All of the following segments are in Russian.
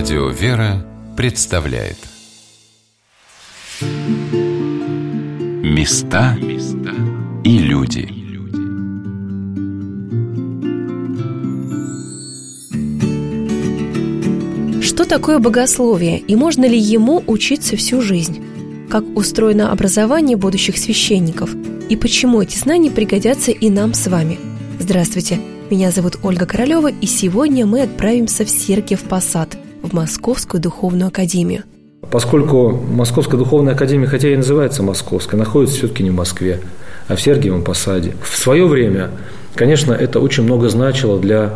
Радио «Вера» представляет Места и люди Что такое богословие и можно ли ему учиться всю жизнь? Как устроено образование будущих священников? И почему эти знания пригодятся и нам с вами? Здравствуйте! Меня зовут Ольга Королева, и сегодня мы отправимся в Сергиев Посад, в Московскую духовную академию. Поскольку Московская духовная академия, хотя и называется Московская, находится все-таки не в Москве, а в Сергиевом Посаде. В свое время, конечно, это очень много значило для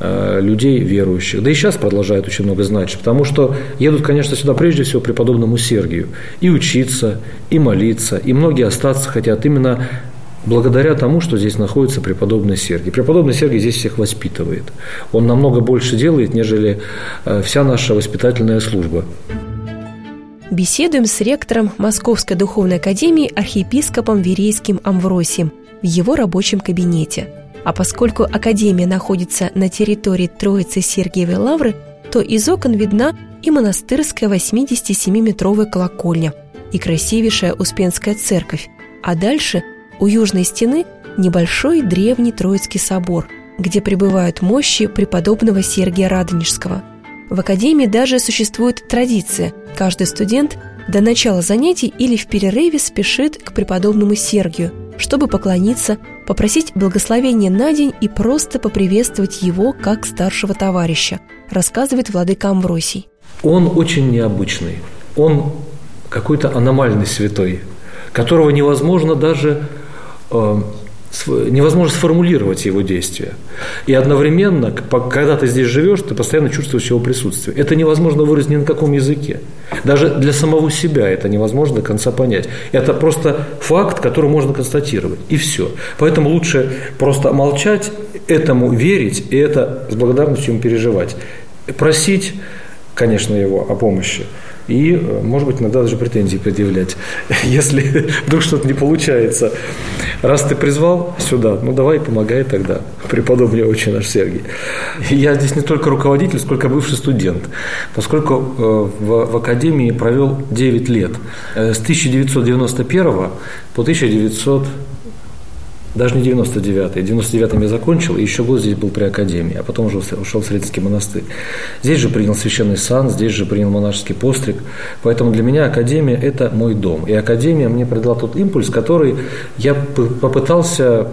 э, людей верующих. Да и сейчас продолжает очень много значить, потому что едут, конечно, сюда прежде всего преподобному Сергию. И учиться, и молиться, и многие остаться хотят именно благодаря тому, что здесь находится преподобный Сергий. Преподобный Сергий здесь всех воспитывает. Он намного больше делает, нежели э, вся наша воспитательная служба. Беседуем с ректором Московской духовной академии архиепископом Верейским Амвросием в его рабочем кабинете. А поскольку академия находится на территории Троицы Сергиевой Лавры, то из окон видна и монастырская 87-метровая колокольня, и красивейшая Успенская церковь, а дальше у южной стены небольшой древний Троицкий собор, где пребывают мощи преподобного Сергия Радонежского. В академии даже существует традиция. Каждый студент до начала занятий или в перерыве спешит к преподобному Сергию, чтобы поклониться, попросить благословения на день и просто поприветствовать его как старшего товарища, рассказывает владыка Амвросий. Он очень необычный. Он какой-то аномальный святой, которого невозможно даже невозможно сформулировать его действия. И одновременно, когда ты здесь живешь, ты постоянно чувствуешь его присутствие. Это невозможно выразить ни на каком языке. Даже для самого себя это невозможно до конца понять. Это просто факт, который можно констатировать. И все. Поэтому лучше просто молчать, этому верить и это с благодарностью ему переживать. Просить, конечно, его о помощи – и, э, может быть, иногда даже претензии предъявлять, если вдруг что-то не получается. Раз ты призвал сюда, ну давай помогай тогда, преподобный очень наш Сергий. Я здесь не только руководитель, сколько бывший студент, поскольку э, в, в академии провел 9 лет, э, с 1991 по 1900 даже не 99-й. 99-м я закончил, и еще год здесь был при академии, а потом уже ушел в Средский монастырь. Здесь же принял священный сан, здесь же принял монашеский постриг. Поэтому для меня академия – это мой дом. И академия мне придала тот импульс, который я попытался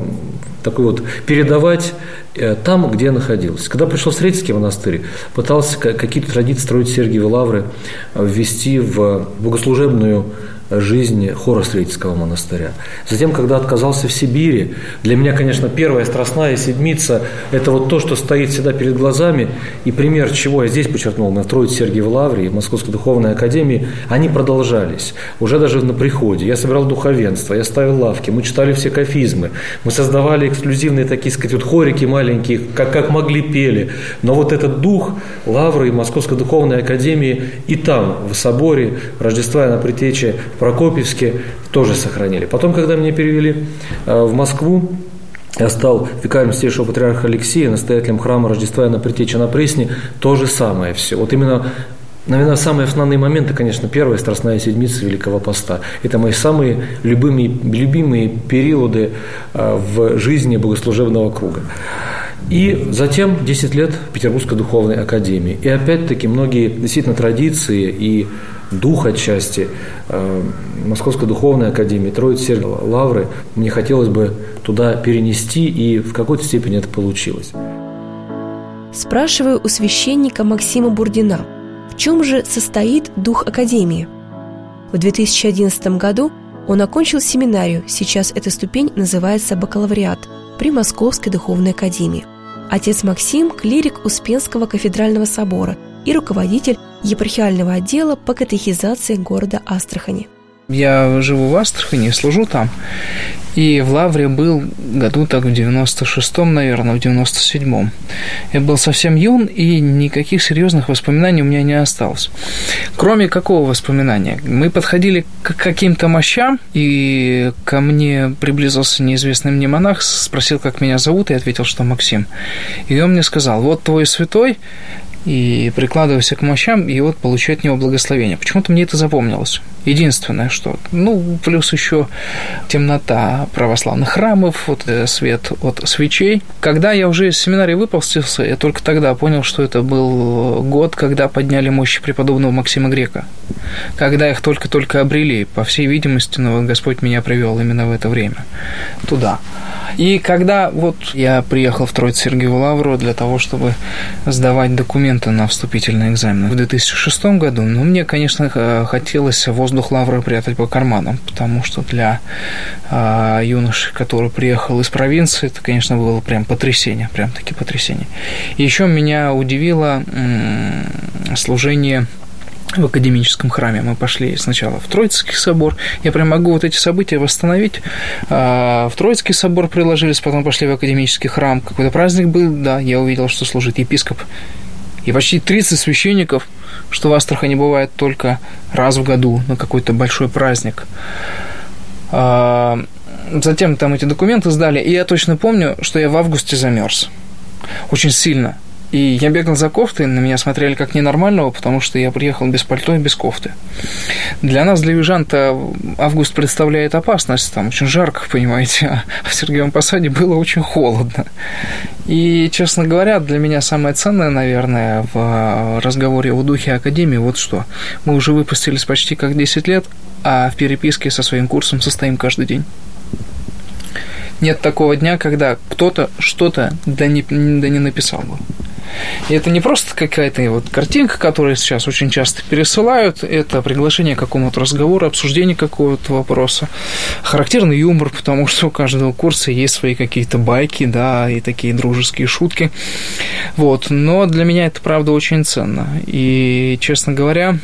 такой вот передавать э, там, где я находился. Когда пришел в Средский монастырь, пытался какие-то традиции строить Сергиевы лавры, э, ввести в богослужебную жизни хора Средского монастыря. Затем, когда отказался в Сибири, для меня, конечно, первая страстная седмица – это вот то, что стоит всегда перед глазами, и пример чего я здесь подчеркнул, на Троице Сергиевой Лавре, в Московской Духовной Академии, они продолжались, уже даже на приходе. Я собирал духовенство, я ставил лавки, мы читали все кафизмы, мы создавали эксклюзивные такие, сказать, вот хорики маленькие, как, как могли пели. Но вот этот дух Лавры и Московской Духовной Академии и там, в соборе Рождества и на Притече, Прокопьевске тоже сохранили. Потом, когда меня перевели э, в Москву, я стал викарием Святейшего Патриарха Алексея, настоятелем храма Рождества и на Притече на Пресне, то же самое все. Вот именно Наверное, самые основные моменты, конечно, первая Страстная Седмица Великого Поста. Это мои самые любимые, любимые периоды э, в жизни богослужебного круга. И затем 10 лет Петербургской духовной академии. И опять-таки многие действительно традиции и дух отчасти э, Московской духовной академии, Троицы Сергия Лавры, мне хотелось бы туда перенести, и в какой-то степени это получилось. Спрашиваю у священника Максима Бурдина, в чем же состоит дух академии? В 2011 году он окончил семинарию, сейчас эта ступень называется бакалавриат, при Московской духовной академии. Отец Максим – клирик Успенского кафедрального собора и руководитель епархиального отдела по катехизации города Астрахани. Я живу в Астрахани, служу там. И в Лавре был году так в 96-м, наверное, в 97-м. Я был совсем юн, и никаких серьезных воспоминаний у меня не осталось. Кроме какого воспоминания? Мы подходили к каким-то мощам, и ко мне приблизился неизвестный мне монах, спросил, как меня зовут, и ответил, что Максим. И он мне сказал, вот твой святой, и прикладывайся к мощам, и вот получать от него благословение. Почему-то мне это запомнилось. Единственное, что... Ну, плюс еще темнота православных храмов, вот э, свет от свечей. Когда я уже из семинарии выпустился, я только тогда понял, что это был год, когда подняли мощи преподобного Максима Грека. Когда их только-только обрели. По всей видимости, но Господь меня привел именно в это время туда. И когда вот я приехал в Троиц Сергиеву Лавру для того, чтобы сдавать документы на вступительный экзамен в 2006 году, ну, мне, конечно, хотелось воздух Лавры прятать по карманам, потому что для а, юноши, который приехал из провинции, это, конечно, было прям потрясение, прям таки потрясение. И еще меня удивило м- служение в академическом храме. Мы пошли сначала в Троицкий собор. Я прям могу вот эти события восстановить. А, в Троицкий собор приложились, потом пошли в академический храм. Какой-то праздник был, да, я увидел, что служит епископ. И почти 30 священников, что в Астрахани бывает только раз в году на какой-то большой праздник. А, затем там эти документы сдали, и я точно помню, что я в августе замерз. Очень сильно. И я бегал за кофтой, на меня смотрели как ненормального, потому что я приехал без пальто и без кофты. Для нас, для южан-то, август представляет опасность, там очень жарко, понимаете, а в Сергеевом Посаде было очень холодно. И, честно говоря, для меня самое ценное, наверное, в разговоре о духе Академии вот что. Мы уже выпустились почти как 10 лет, а в переписке со своим курсом состоим каждый день. Нет такого дня, когда кто-то что-то да не, да не написал бы. И это не просто какая-то вот картинка, которую сейчас очень часто пересылают, это приглашение к какому-то разговору, обсуждение какого-то вопроса. Характерный юмор, потому что у каждого курса есть свои какие-то байки, да, и такие дружеские шутки. Вот. Но для меня это, правда, очень ценно. И, честно говоря,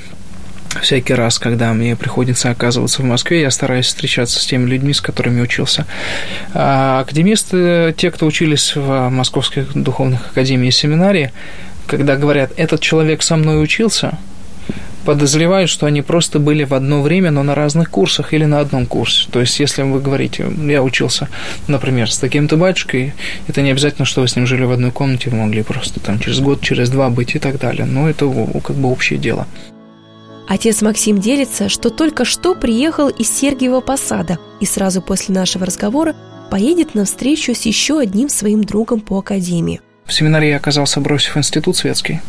всякий раз, когда мне приходится оказываться в Москве, я стараюсь встречаться с теми людьми, с которыми учился. А академисты, те, кто учились в Московской духовных академии и семинарии, когда говорят, этот человек со мной учился, подозревают, что они просто были в одно время, но на разных курсах или на одном курсе. То есть, если вы говорите, я учился, например, с таким-то батюшкой, это не обязательно, что вы с ним жили в одной комнате, вы могли просто там через год, через два быть и так далее. Но это как бы общее дело. Отец Максим делится, что только что приехал из Сергиева Посада и сразу после нашего разговора поедет на встречу с еще одним своим другом по академии. В семинаре я оказался, бросив институт светский.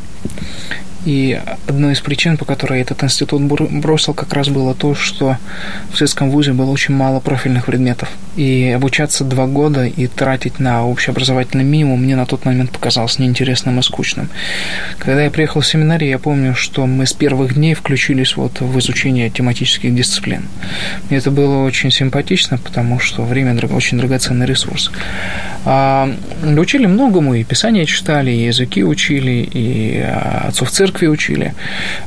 И одной из причин, по которой этот институт бросил, как раз было то, что в светском вузе было очень мало профильных предметов. И обучаться два года и тратить на общеобразовательный минимум мне на тот момент показалось неинтересным и скучным. Когда я приехал в семинарий, я помню, что мы с первых дней включились вот в изучение тематических дисциплин. Мне это было очень симпатично, потому что время очень драгоценный ресурс. А, учили многому, и писания читали, и языки учили, и а, отцов церкви церкви учили.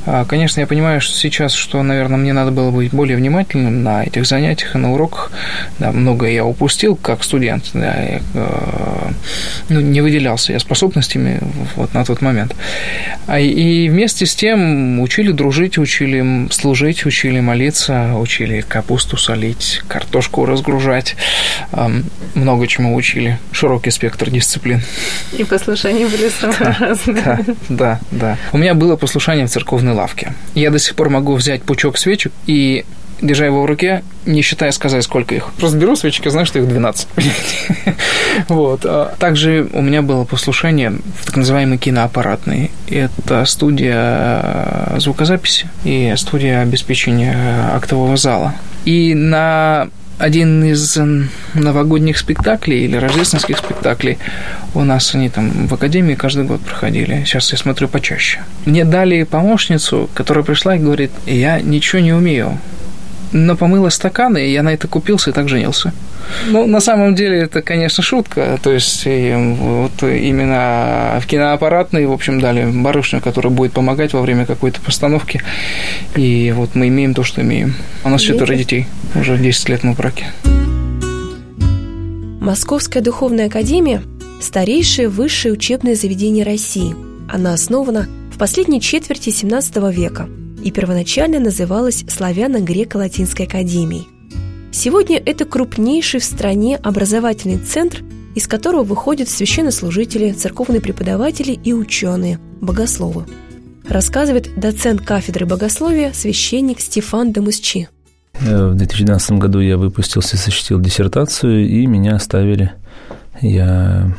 А, конечно, я понимаю, что сейчас, что, наверное, мне надо было быть более внимательным на этих занятиях и на уроках. Да, многое я упустил как студент. Да, я, э, ну, не выделялся я способностями вот на тот момент. А, и вместе с тем учили дружить, учили служить, учили молиться, учили капусту солить, картошку разгружать. Много чему учили. Широкий спектр дисциплин. И послушания были самые разные. Да, да, да. У меня было послушание в церковной лавке. Я до сих пор могу взять пучок свечек и держа его в руке, не считая сказать, сколько их. Просто беру свечки, знаю, что их 12. вот. А также у меня было послушание в так называемой киноаппаратной. Это студия звукозаписи и студия обеспечения актового зала. И на один из новогодних спектаклей или рождественских спектаклей у нас они там в академии каждый год проходили. Сейчас я смотрю почаще. Мне дали помощницу, которая пришла и говорит, я ничего не умею, но помыла стаканы, и я на это купился и так женился. Ну, на самом деле, это, конечно, шутка. То есть, вот именно в киноаппаратной, в общем, дали барышню, которая будет помогать во время какой-то постановки. И вот мы имеем то, что имеем. У нас четверо детей. Уже 10 лет мы в браке. Московская духовная академия – старейшее высшее учебное заведение России. Она основана в последней четверти XVII века и первоначально называлась Славяно-Греко-Латинской академией – Сегодня это крупнейший в стране образовательный центр из которого выходят священнослужители, церковные преподаватели и ученые, богословы. Рассказывает доцент кафедры богословия священник Стефан Демусчи. Э, в 2012 году я выпустился, защитил диссертацию, и меня оставили. Я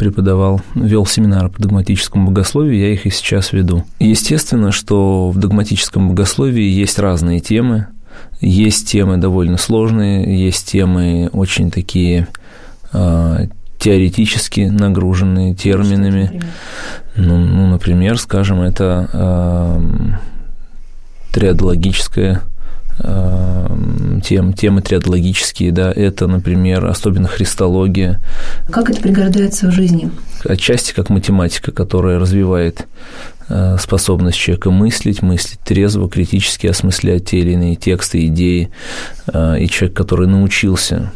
преподавал, вел семинары по догматическому богословию, я их и сейчас веду. Естественно, что в догматическом богословии есть разные темы, есть темы довольно сложные, есть темы очень такие э, теоретически нагруженные терминами. Ну, ну, например, скажем, это э, триадологическое тем, темы триадологические, да, это, например, особенно христология. Как это пригождается в жизни? Отчасти как математика, которая развивает э, способность человека мыслить, мыслить трезво, критически осмыслять те или иные тексты, идеи, э, и человек, который научился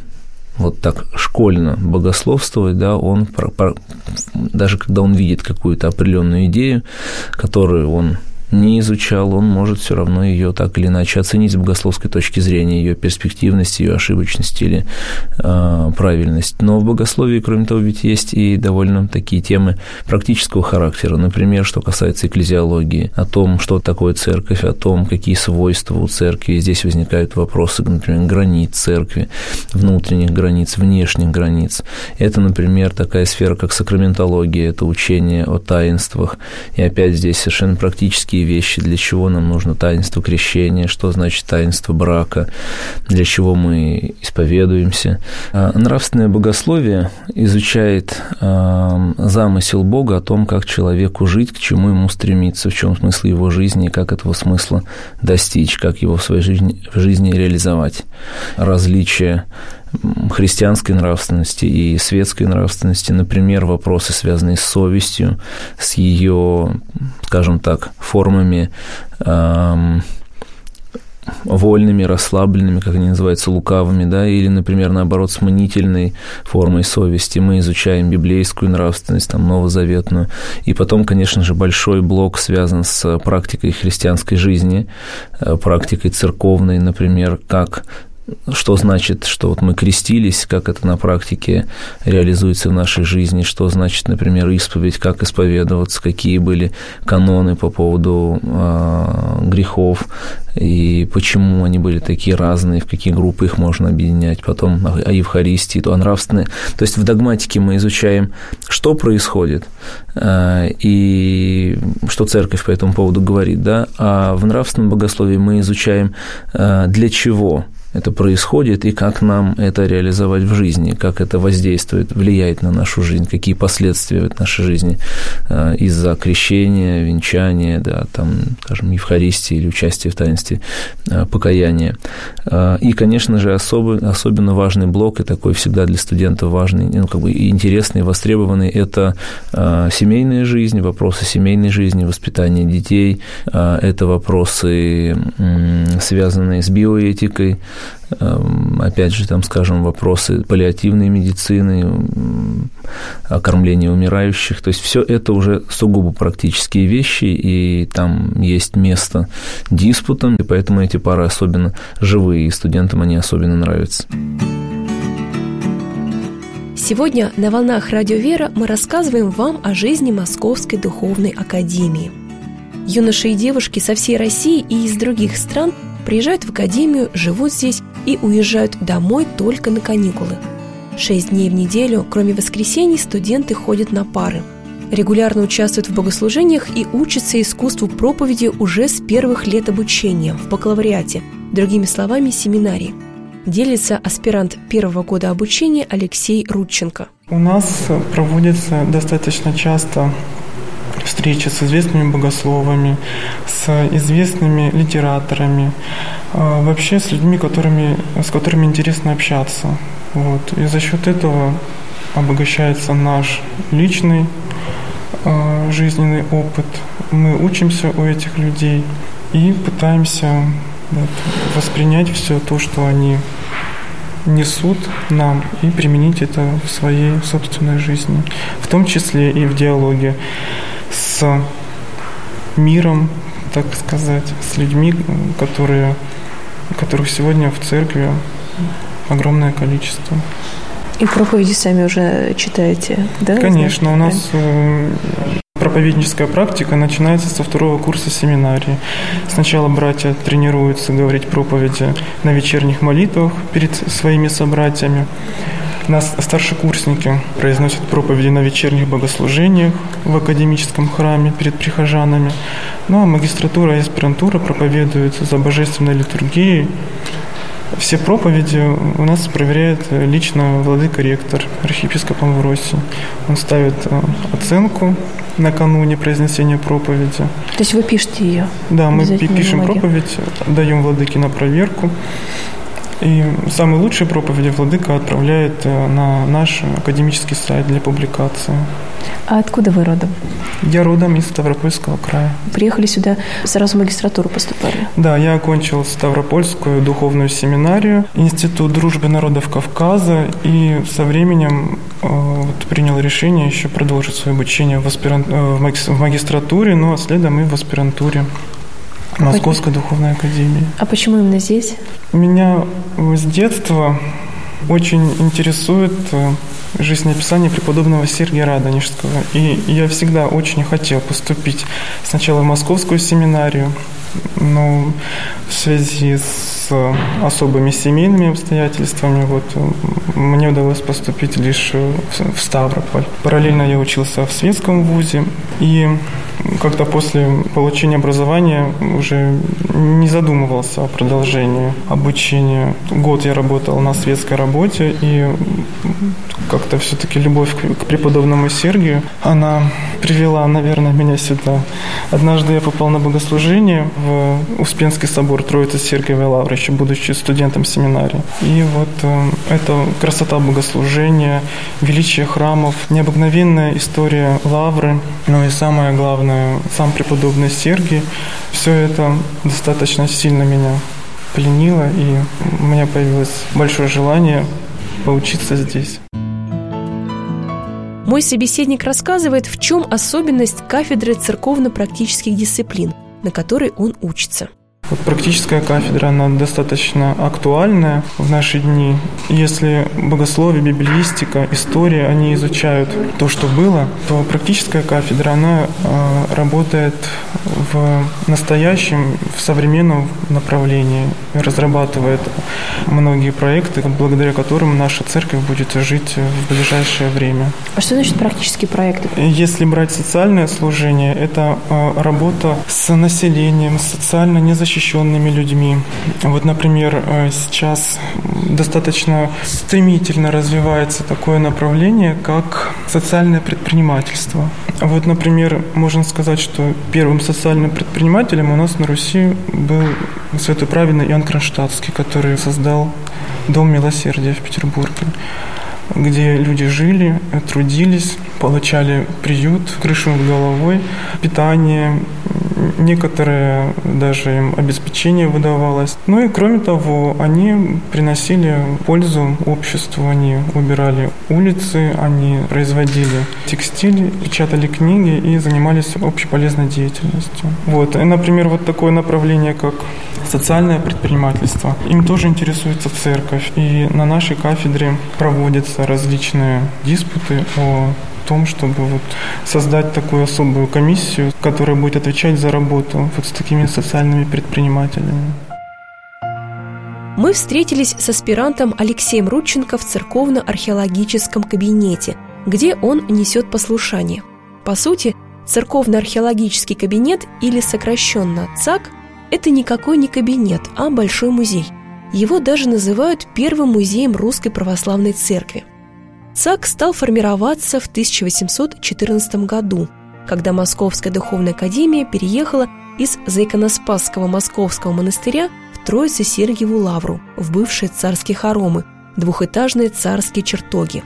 вот так школьно богословствовать, да, он даже когда он видит какую-то определенную идею, которую он не изучал, он может все равно ее так или иначе оценить с богословской точки зрения, ее перспективность, ее ошибочность или э, правильность. Но в богословии, кроме того, ведь есть и довольно такие темы практического характера. Например, что касается экклезиологии, о том, что такое церковь, о том, какие свойства у церкви. Здесь возникают вопросы, например, границ церкви, внутренних границ, внешних границ. Это, например, такая сфера, как сакраментология, это учение о таинствах. И опять здесь совершенно практические вещи, для чего нам нужно таинство крещения, что значит таинство брака, для чего мы исповедуемся. А нравственное богословие изучает а, замысел Бога о том, как человеку жить, к чему ему стремиться, в чем смысл его жизни, как этого смысла достичь, как его в своей жизни, в жизни реализовать. Различия христианской нравственности и светской нравственности, например, вопросы, связанные с совестью, с ее, скажем так, формами эм, вольными, расслабленными, как они называются, лукавыми, да, или, например, наоборот, с манительной формой совести. Мы изучаем библейскую нравственность, там, новозаветную. И потом, конечно же, большой блок связан с практикой христианской жизни, э, практикой церковной, например, как что значит, что вот мы крестились, как это на практике реализуется в нашей жизни, что значит, например, исповедь, как исповедоваться, какие были каноны по поводу э, грехов и почему они были такие разные, в какие группы их можно объединять, потом о Евхаристии, то о нравственное. То есть в догматике мы изучаем, что происходит э, и что церковь по этому поводу говорит, да, а в нравственном богословии мы изучаем, э, для чего это происходит и как нам это реализовать в жизни, как это воздействует, влияет на нашу жизнь, какие последствия в нашей жизни э, из-за крещения, венчания, да, там, скажем, Евхаристии или участия в таинстве э, покаяния. Э, и, конечно же, особо, особенно важный блок, и такой всегда для студентов важный, ну, как бы интересный, востребованный, это семейная жизнь, вопросы семейной жизни, воспитания детей, это вопросы, связанные с биоэтикой, опять же, там, скажем, вопросы паллиативной медицины, окормления умирающих. То есть все это уже сугубо практические вещи, и там есть место диспутам, и поэтому эти пары особенно живые, и студентам они особенно нравятся. Сегодня на «Волнах Радио Вера» мы рассказываем вам о жизни Московской Духовной Академии. Юноши и девушки со всей России и из других стран приезжают в Академию, живут здесь и уезжают домой только на каникулы. Шесть дней в неделю, кроме воскресений, студенты ходят на пары. Регулярно участвуют в богослужениях и учатся искусству проповеди уже с первых лет обучения в бакалавриате, другими словами, семинарии. Делится аспирант первого года обучения Алексей Рудченко. У нас проводится достаточно часто встречи с известными богословами, с известными литераторами, а, вообще с людьми, которыми, с которыми интересно общаться. Вот. И за счет этого обогащается наш личный э, жизненный опыт. Мы учимся у этих людей и пытаемся вот, воспринять все то, что они несут нам, и применить это в своей собственной жизни, в том числе и в диалоге с миром, так сказать, с людьми, которые, которых сегодня в церкви огромное количество. И проповеди сами уже читаете, да? Конечно, у нас э, проповедническая практика начинается со второго курса семинарии. Сначала братья тренируются говорить проповеди на вечерних молитвах перед своими собратьями. Нас старшекурсники произносят проповеди на вечерних богослужениях в академическом храме перед прихожанами. Ну а магистратура и аспирантура проповедуются за божественной литургией. Все проповеди у нас проверяет лично владыка-ректор, архиепископ Амвросий. Он ставит э, оценку накануне произнесения проповеди. То есть вы пишете ее? Да, мы пишем проповедь, даем владыке на проверку. И самые лучшие проповеди Владыка отправляет э, на наш академический сайт для публикации. А откуда вы родом? Я родом из Ставропольского края. Приехали сюда, сразу в магистратуру поступали? Да, я окончил Ставропольскую духовную семинарию, Институт дружбы народов Кавказа, и со временем э, вот, принял решение еще продолжить свое обучение в, аспирант, э, в магистратуре, ну а следом и в аспирантуре. Московской духовной академии. А почему именно здесь? Меня с детства очень интересует э, жизнеописание преподобного Сергия Радонежского. И я всегда очень хотел поступить сначала в московскую семинарию, но в связи с особыми семейными обстоятельствами вот, мне удалось поступить лишь в Ставрополь. Параллельно я учился в светском вузе, и как-то после получения образования уже не задумывался о продолжении обучения. Год я работал на светской работе, и как-то все-таки любовь к преподобному Сергию, она привела, наверное, меня сюда. Однажды я попал на богослужение в Успенский собор Троицы Сергиевой Лавры, еще будучи студентом семинарии. И вот э, это красота богослужения, величие храмов, необыкновенная история Лавры, ну и самое главное, сам преподобный Сергий. Все это достаточно сильно меня пленило, и у меня появилось большое желание поучиться здесь. Мой собеседник рассказывает, в чем особенность кафедры церковно-практических дисциплин, на которой он учится – вот практическая кафедра, она достаточно актуальная в наши дни. Если богословие, библиистика, история, они изучают то, что было, то практическая кафедра, она э, работает в настоящем, в современном направлении, разрабатывает многие проекты, благодаря которым наша церковь будет жить в ближайшее время. А что значит практические проекты? Если брать социальное служение, это э, работа с населением, социально незащищенным защищенными людьми. Вот, например, э, сейчас достаточно стремительно развивается такое направление, как социальное предпринимательство. Вот, например, можно сказать, что первым социальным предпринимателем у нас на Руси был святоправедный Иоанн Кронштадтский, который создал Дом милосердия в Петербурге где люди жили, трудились, получали приют, крышу над головой, питание, некоторое даже им обеспечение выдавалось. Ну и кроме того, они приносили пользу обществу, они убирали улицы, они производили текстиль, печатали книги и занимались общеполезной деятельностью. Вот. И, например, вот такое направление, как социальное предпринимательство, им тоже интересуется церковь. И на нашей кафедре проводятся различные диспуты о том, чтобы вот создать такую особую комиссию, которая будет отвечать за работу вот с такими социальными предпринимателями. Мы встретились с аспирантом Алексеем Рудченко в церковно-археологическом кабинете, где он несет послушание. По сути, церковно-археологический кабинет или сокращенно ЦАК – это никакой не кабинет, а большой музей. Его даже называют первым музеем Русской Православной Церкви – ЦАК стал формироваться в 1814 году, когда Московская духовная академия переехала из Заиконоспасского московского монастыря в Троице-Сергиеву лавру, в бывшие царские хоромы, двухэтажные царские чертоги.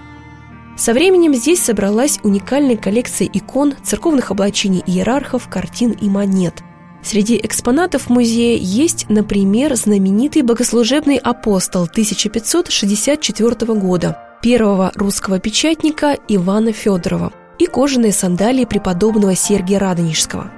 Со временем здесь собралась уникальная коллекция икон, церковных облачений иерархов, картин и монет. Среди экспонатов музея есть, например, знаменитый богослужебный апостол 1564 года – первого русского печатника Ивана Федорова и кожаные сандалии преподобного Сергия Радонежского.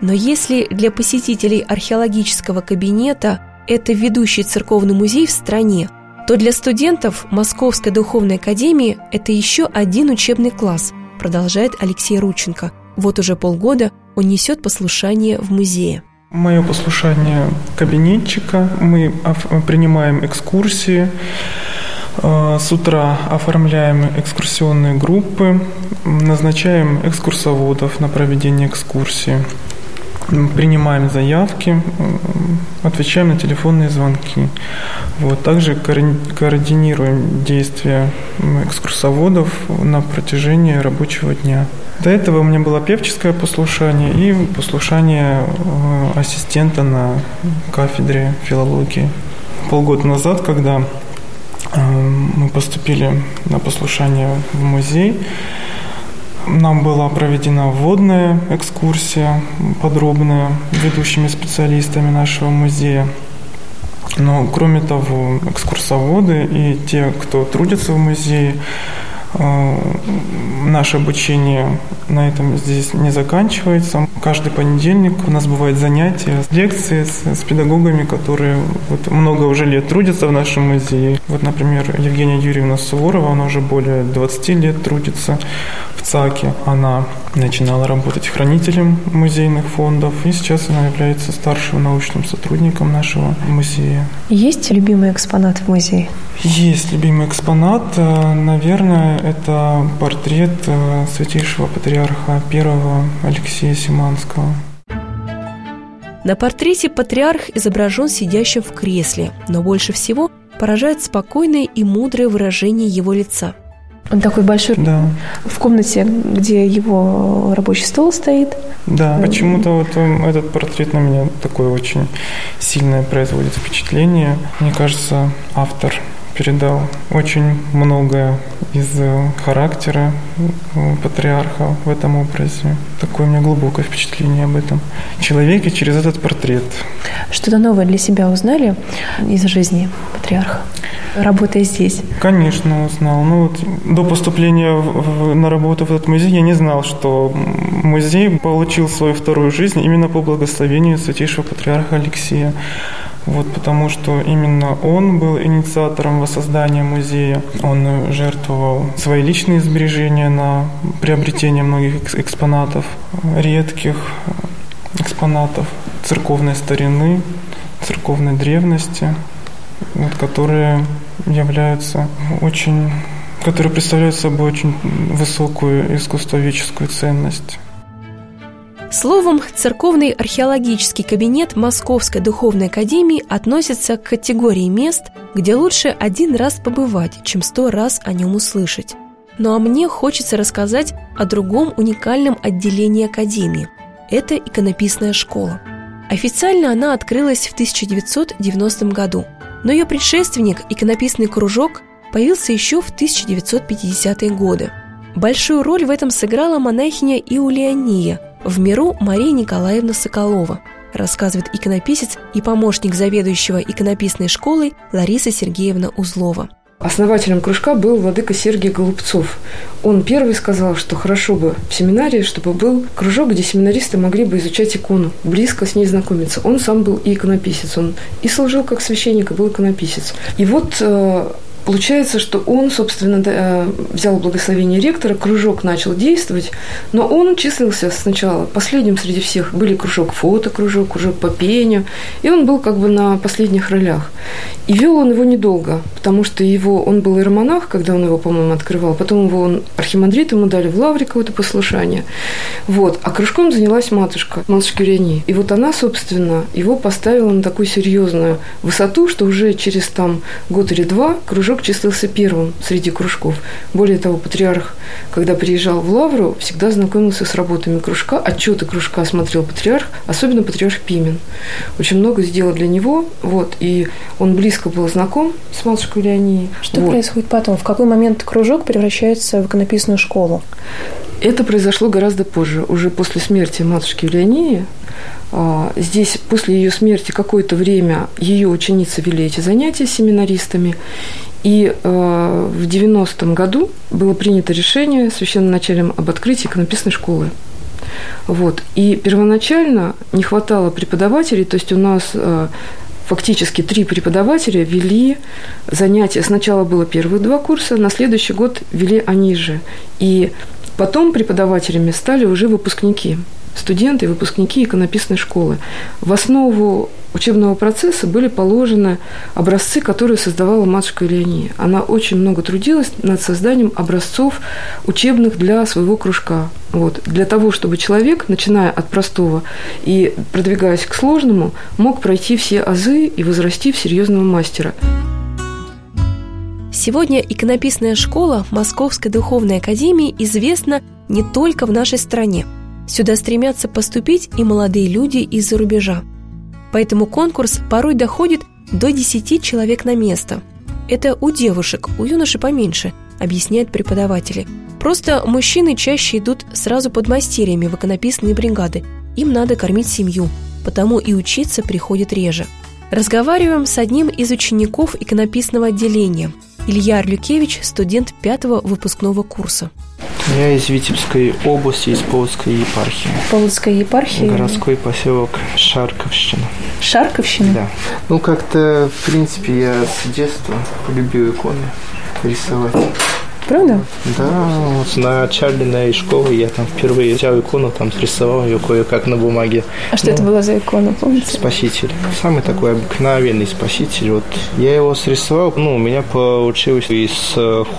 Но если для посетителей археологического кабинета это ведущий церковный музей в стране, то для студентов Московской духовной академии это еще один учебный класс, продолжает Алексей Рученко. Вот уже полгода он несет послушание в музее. Мое послушание кабинетчика. Мы принимаем экскурсии. Э, с утра оформляем экскурсионные группы, назначаем экскурсоводов на проведение экскурсии, принимаем заявки, отвечаем на телефонные звонки. Вот. Также координируем действия экскурсоводов на протяжении рабочего дня. До этого у меня было певческое послушание и послушание э, ассистента на кафедре филологии. Полгода назад, когда мы поступили на послушание в музей, нам была проведена вводная экскурсия, подробная, ведущими специалистами нашего музея. Но кроме того, экскурсоводы и те, кто трудится в музее, Э, наше обучение на этом здесь не заканчивается. Каждый понедельник у нас бывают занятия, лекции с, с педагогами, которые вот много уже лет трудятся в нашем музее. Вот, например, Евгения Юрьевна Суворова, она уже более 20 лет трудится в ЦАКе. Она начинала работать хранителем музейных фондов, и сейчас она является старшим научным сотрудником нашего музея. Есть любимый экспонат в музее? Есть любимый экспонат. Э, наверное, это портрет э, святейшего патриарха первого Алексея Симанского. На портрете патриарх изображен сидящим в кресле, но больше всего поражает спокойное и мудрое выражение его лица. Он такой большой. Да. В комнате, где его рабочий стол стоит. Да, почему-то вот этот портрет на меня такое очень сильное производит впечатление. Мне кажется, автор передал очень многое из э, характера э, патриарха в этом образе. Такое у меня глубокое впечатление об этом человеке через этот портрет. Что-то новое для себя узнали из жизни патриарха, работая здесь? Конечно, узнал. Ну, вот, до поступления в, на работу в этот музей я не знал, что музей получил свою вторую жизнь именно по благословению святейшего патриарха Алексея. Вот потому что именно он был инициатором воссоздания музея. Он жертвовал свои личные сбережения на приобретение многих экспонатов, редких экспонатов церковной старины, церковной древности, вот, которые являются очень которые представляют собой очень высокую искусствоведческую ценность. Словом, церковный археологический кабинет Московской духовной академии относится к категории мест, где лучше один раз побывать, чем сто раз о нем услышать. Ну а мне хочется рассказать о другом уникальном отделении академии. Это иконописная школа. Официально она открылась в 1990 году, но ее предшественник, иконописный кружок, появился еще в 1950-е годы. Большую роль в этом сыграла монахиня Иулиания – в миру Мария Николаевна Соколова, рассказывает иконописец и помощник заведующего иконописной школой Лариса Сергеевна Узлова. Основателем кружка был владыка Сергий Голубцов. Он первый сказал, что хорошо бы в семинарии, чтобы был кружок, где семинаристы могли бы изучать икону, близко с ней знакомиться. Он сам был и иконописец, он и служил как священник, и был иконописец. И вот э, Получается, что он, собственно, э, взял благословение ректора, кружок начал действовать, но он числился сначала последним среди всех. Были кружок фото, кружок, кружок по пению, и он был как бы на последних ролях. И вел он его недолго, потому что его, он был иеромонах, когда он его, по-моему, открывал, потом его он, архимандрит ему дали в лавре какое-то послушание. Вот. А кружком занялась матушка, матушка Рени. И вот она, собственно, его поставила на такую серьезную высоту, что уже через там год или два кружок кружок числился первым среди кружков. Более того, патриарх, когда приезжал в Лавру, всегда знакомился с работами кружка, отчеты кружка смотрел патриарх, особенно патриарх Пимен. Очень много сделал для него, вот, и он близко был знаком с матушкой Леонией. Что вот. происходит потом? В какой момент кружок превращается в иконописную школу? Это произошло гораздо позже, уже после смерти матушки Леонии. А, здесь после ее смерти какое-то время ее ученицы вели эти занятия с семинаристами. И э, в 90-м году было принято решение священноначалем об открытии иконописной школы. Вот. И первоначально не хватало преподавателей, то есть у нас э, фактически три преподавателя вели занятия. Сначала было первые два курса, на следующий год вели они же. И потом преподавателями стали уже выпускники студенты и выпускники иконописной школы. В основу учебного процесса были положены образцы, которые создавала матушка Леония. Она очень много трудилась над созданием образцов учебных для своего кружка. Вот. Для того, чтобы человек, начиная от простого и продвигаясь к сложному, мог пройти все азы и возрасти в серьезного мастера. Сегодня иконописная школа Московской духовной академии известна не только в нашей стране. Сюда стремятся поступить и молодые люди из-за рубежа. Поэтому конкурс порой доходит до 10 человек на место. Это у девушек, у юношей поменьше, объясняют преподаватели. Просто мужчины чаще идут сразу под мастерьями в иконописные бригады. Им надо кормить семью, потому и учиться приходит реже. Разговариваем с одним из учеников иконописного отделения. Илья Орлюкевич, студент пятого выпускного курса. Я из Витебской области, из Полоцкой епархии. Полоцкой епархии? Городской поселок Шарковщина. Шарковщина? Да. Ну, как-то, в принципе, я с детства полюбил иконы рисовать. Правда? Да, вот на начальной школы я там впервые взял икону, там срисовал ее кое-как на бумаге. А что ну, это было за икона, помните? Спаситель. Самый такой обыкновенный спаситель. Вот я его срисовал, ну, у меня получилось из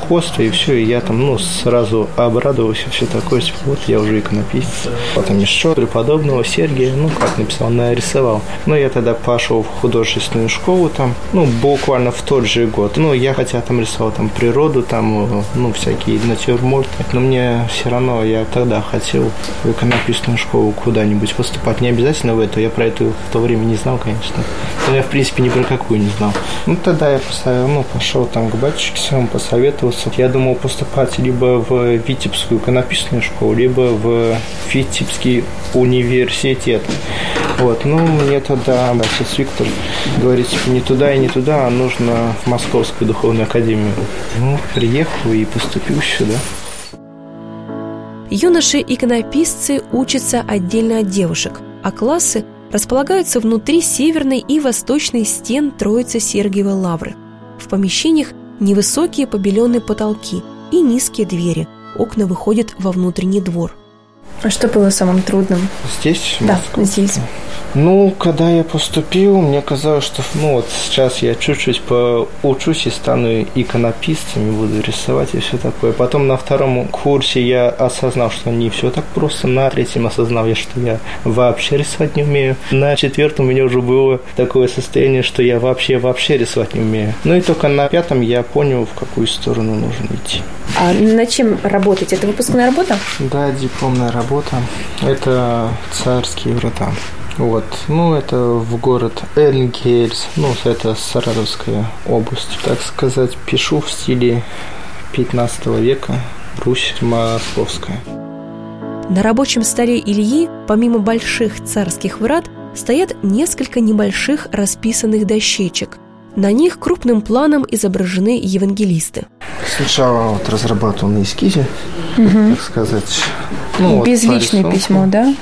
хоста, и все, и я там, ну, сразу обрадовался, все такое. Вот я уже иконописец. Потом еще преподобного Сергия, ну, как написал, нарисовал. Но я тогда пошел в художественную школу там, ну, буквально в тот же год. Ну, я хотя там рисовал там природу, там ну, всякие натюрморты. Но мне все равно, я тогда хотел в иконописную школу куда-нибудь поступать. Не обязательно в эту, я про эту в то время не знал, конечно. Но я, в принципе, ни про какую не знал. Ну, тогда я поставил, ну, пошел там к батюшке своему посоветоваться. Я думал поступать либо в Витебскую иконописную школу, либо в Витебский университет. Вот, ну, мне тогда отец Виктор говорит, типа, не туда и не туда, а нужно в Московскую духовную академию. Ну, приехал и поступил сюда. Юноши-иконописцы учатся отдельно от девушек, а классы располагаются внутри северной и восточной стен Троицы Сергиевой Лавры. В помещениях невысокие побеленные потолки и низкие двери. Окна выходят во внутренний двор – а что было самым трудным? Здесь? Да, здесь. Ну, когда я поступил, мне казалось, что ну вот сейчас я чуть-чуть поучусь и стану иконописцем, и буду рисовать и все такое. Потом на втором курсе я осознал, что не все так просто. На третьем осознал я, что я вообще рисовать не умею. На четвертом у меня уже было такое состояние, что я вообще вообще рисовать не умею. Ну и только на пятом я понял, в какую сторону нужно идти. А над чем работать? Это выпускная работа? Да, дипломная работа. Это царские врата. Вот. Ну, это в город Энгельс. Ну, это Саратовская область. Так сказать, пишу в стиле 15 века. Русь Московская. На рабочем столе Ильи, помимо больших царских врат, стоят несколько небольших расписанных дощечек. На них крупным планом изображены евангелисты. Сначала вот разрабатывал на эскизе, угу. так сказать. Ну, Безличное вот письмо, да?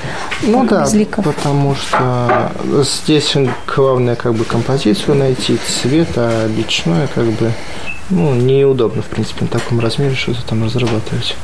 Ну да, безликов. потому что здесь главное как бы композицию найти, цвет, а личное как бы ну, неудобно, в принципе, на таком размере что-то там разрабатывать.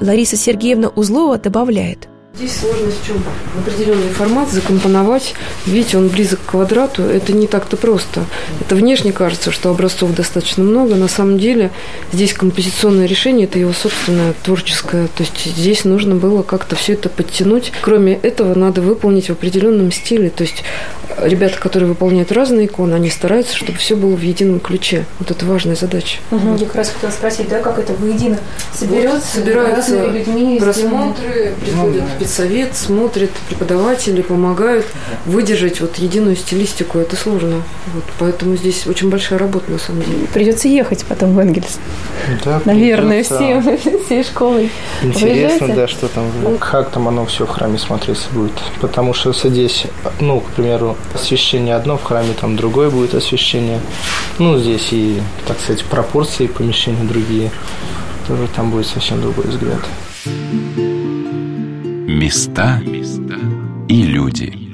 Лариса Сергеевна Узлова добавляет – Здесь сложность в чем? Определенный формат закомпоновать, видите, он близок к квадрату, это не так-то просто. Это внешне кажется, что образцов достаточно много, на самом деле здесь композиционное решение, это его собственное творческое, то есть здесь нужно было как-то все это подтянуть. Кроме этого, надо выполнить в определенном стиле, то есть ребята, которые выполняют разные иконы, они стараются, чтобы все было в едином ключе. Вот это важная задача. Угу. Я как раз хотела спросить, да, как это воедино соберется, вот, собираются людьми, просмотры, приходят ну, совет, смотрят преподаватели, помогают выдержать вот единую стилистику. Это сложно. Вот, поэтому здесь очень большая работа на самом деле. Придется ехать потом в Энгельс. Да, Наверное, все, всей школой. Интересно, да, что там, как там оно все в храме смотреться будет. Потому что здесь, ну, к примеру, освещение одно, в храме там другое будет освещение. Ну, здесь и, так сказать, пропорции помещения другие. Тоже там будет совсем другой взгляд места и люди.